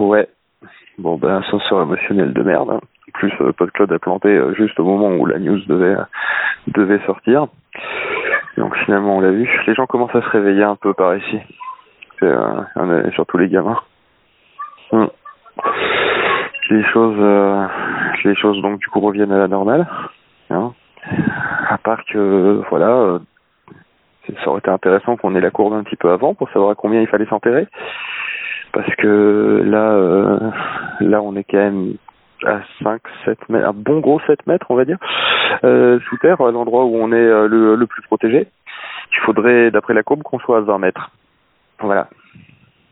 Ouais. Bon, ben, ascenseur émotionnel de merde. hein. Plus, euh, PodCloud a planté euh, juste au moment où la news devait, devait sortir. Donc finalement, on l'a vu. Les gens commencent à se réveiller un peu par ici. C'est, euh, surtout les gamins. Hmm. Les choses, euh, les choses donc du coup reviennent à la normale. hein. À part que, voilà, euh, ça aurait été intéressant qu'on ait la courbe un petit peu avant pour savoir à combien il fallait s'enterrer. Parce que là, euh, là, on est quand même à 5, 7 mètres, un bon gros 7 mètres, on va dire, euh, sous terre, à l'endroit où on est euh, le, le plus protégé. Il faudrait, d'après la courbe, qu'on soit à 20 mètres. Voilà.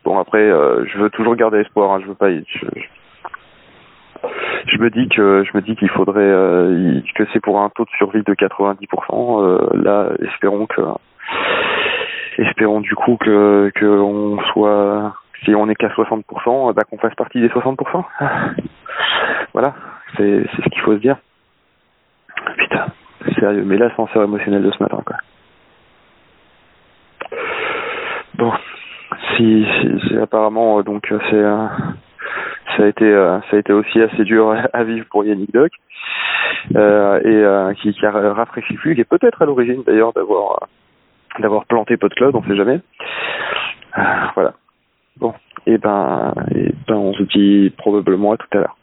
Bon, après, je veux toujours garder espoir. Hein, je veux pas. Je, me dis que je me dis qu'il faudrait que c'est pour un taux de survie de 90%. euh, là, espérons que espérons du coup que que on soit si on est qu'à 60%, bah qu'on fasse partie des 60%. Voilà, c'est ce qu'il faut se dire. Putain, sérieux, mais l'ascenseur émotionnel de ce matin quoi. Bon, si, si, si apparemment euh, donc euh, c'est euh, ça a été ça a été aussi assez dur à vivre pour Yannick Doc euh, et euh, qui, qui a rafraîchi le flux, est peut-être à l'origine d'ailleurs d'avoir d'avoir planté PodCloud, on sait jamais. Euh, voilà. Bon, et ben et ben on se dit probablement à tout à l'heure.